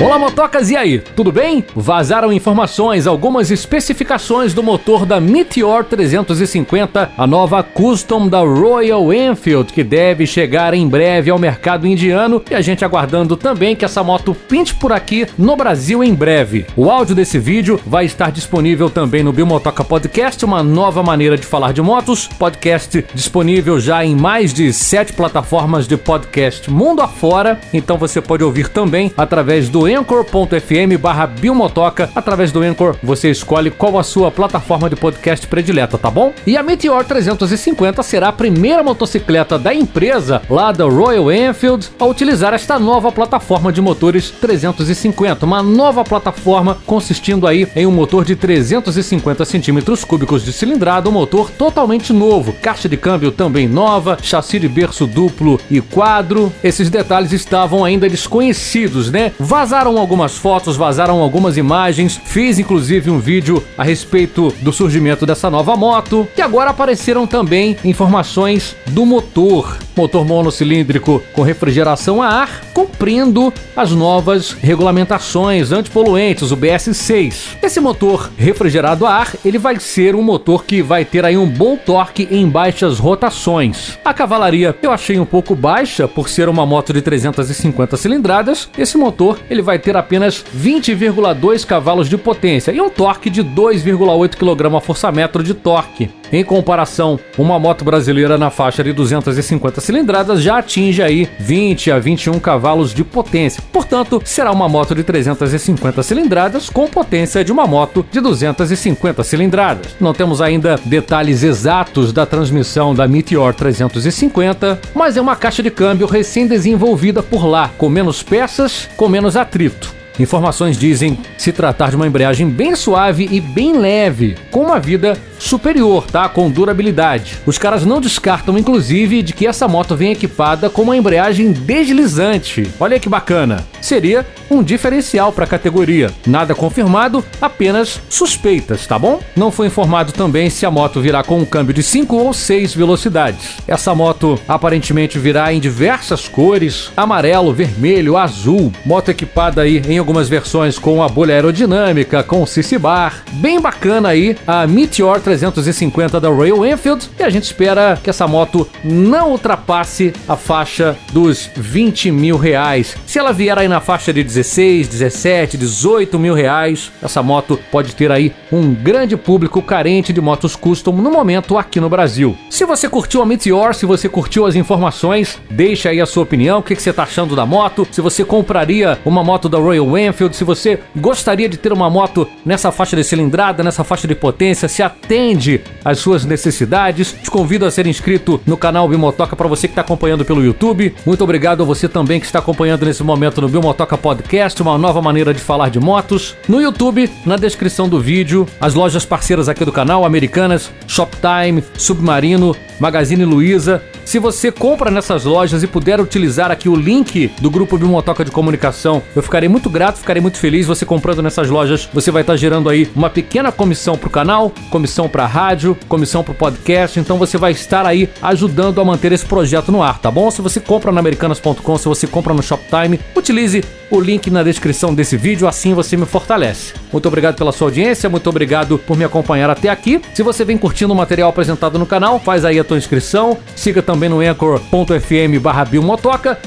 Olá, motocas, e aí? Tudo bem? Vazaram informações, algumas especificações do motor da Meteor 350, a nova custom da Royal Enfield, que deve chegar em breve ao mercado indiano, e a gente aguardando também que essa moto pinte por aqui no Brasil em breve. O áudio desse vídeo vai estar disponível também no Biomotoca Podcast, uma nova maneira de falar de motos, podcast disponível já em mais de sete plataformas de podcast mundo afora, então você pode ouvir também através do anchor.fm barra Biomotoca. Através do Anchor, você escolhe qual a sua plataforma de podcast predileta, tá bom? E a Meteor 350 será a primeira motocicleta da empresa, lá da Royal Enfield, a utilizar esta nova plataforma de motores 350. Uma nova plataforma consistindo aí em um motor de 350 centímetros cúbicos de cilindrada, um motor totalmente novo, caixa de câmbio também nova, chassi de berço duplo e quadro. Esses detalhes estavam ainda desconhecidos, né? Vazar Vazaram algumas fotos, vazaram algumas imagens, fiz inclusive um vídeo a respeito do surgimento dessa nova moto, e agora apareceram também informações do motor. Motor monocilíndrico com refrigeração a ar, cumprindo as novas regulamentações antipoluentes, o BS6. Esse motor refrigerado a ar, ele vai ser um motor que vai ter aí um bom torque em baixas rotações. A cavalaria eu achei um pouco baixa por ser uma moto de 350 cilindradas. Esse motor ele vai ter apenas 20,2 cavalos de potência e um torque de 2,8 kgfm de torque. Em comparação, uma moto brasileira na faixa de 250 cilindradas já atinge aí 20 a 21 cavalos de potência. Portanto, será uma moto de 350 cilindradas com potência de uma moto de 250 cilindradas. Não temos ainda detalhes exatos da transmissão da Meteor 350, mas é uma caixa de câmbio recém-desenvolvida por lá, com menos peças, com menos atrito. Informações dizem se tratar de uma embreagem bem suave e bem leve, com uma vida superior, tá? Com durabilidade. Os caras não descartam, inclusive, de que essa moto vem equipada com uma embreagem deslizante. Olha que bacana. Seria um diferencial para a categoria. Nada confirmado, apenas suspeitas, tá bom? Não foi informado também se a moto virá com um câmbio de 5 ou 6 velocidades. Essa moto aparentemente virá em diversas cores: amarelo, vermelho, azul. Moto equipada aí em algumas versões com a bolha aerodinâmica, com CC bar. Bem bacana aí a Meteor 350 da Royal Enfield e a gente espera que essa moto não ultrapasse a faixa dos 20 mil reais. Se ela vier aí na faixa de 16, 17, 18 mil reais, essa moto pode ter aí um grande público carente de motos custom no momento aqui no Brasil. Se você curtiu a Meteor, se você curtiu as informações, deixa aí a sua opinião, o que, você está achando da moto, se você compraria uma moto da Royal Enfield, se você gostaria de ter uma moto nessa faixa de cilindrada, nessa faixa de potência, se atende às suas necessidades. Te convido a ser inscrito no canal Bimotoca para você que está acompanhando pelo YouTube. Muito obrigado a você também que está acompanhando nesse momento no Bimotoca Podcast, uma nova maneira de falar de motos. No YouTube, na descrição do vídeo, as lojas parceiras aqui do canal, Americanas, Shoptime, Submarino, Magazine Luiza. Se você compra nessas lojas e puder utilizar aqui o link do grupo Bimotoca de Comunicação, eu ficarei muito grato, ficarei muito feliz. Você comprando nessas lojas, você vai estar gerando aí uma pequena comissão para o canal, comissão para a rádio, comissão para o podcast. Então você vai estar aí ajudando a manter esse projeto no ar, tá bom? Se você compra na americanas.com, se você compra no Shoptime, utilize o link na descrição desse vídeo, assim você me fortalece. Muito obrigado pela sua audiência, muito obrigado por me acompanhar até aqui. Se você vem curtindo o material apresentado no canal, faz aí a tua inscrição, siga também no anchor.fm barra.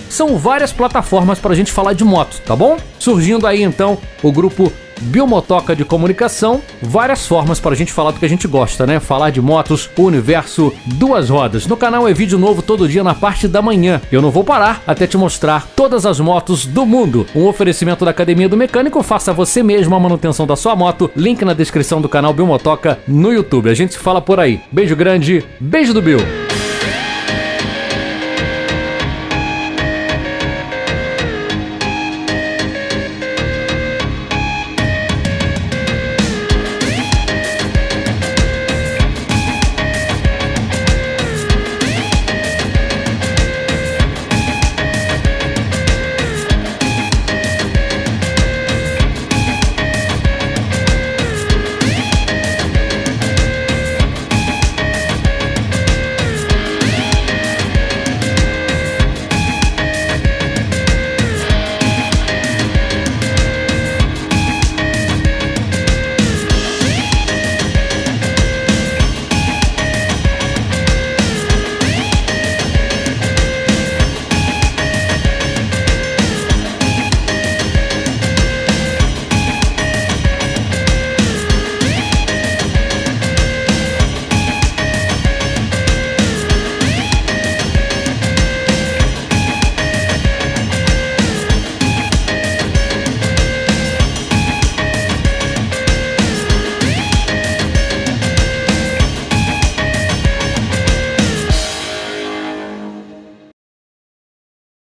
São várias plataformas para a gente falar de moto, tá bom? Surgindo aí então o grupo Biomotoca de comunicação, várias formas para a gente falar do que a gente gosta, né? Falar de motos, o universo, duas rodas. No canal é vídeo novo todo dia na parte da manhã. Eu não vou parar até te mostrar todas as motos do mundo. Um oferecimento da Academia do Mecânico, faça você mesmo a manutenção da sua moto. Link na descrição do canal Biomotoca no YouTube. A gente se fala por aí. Beijo grande, beijo do Bill.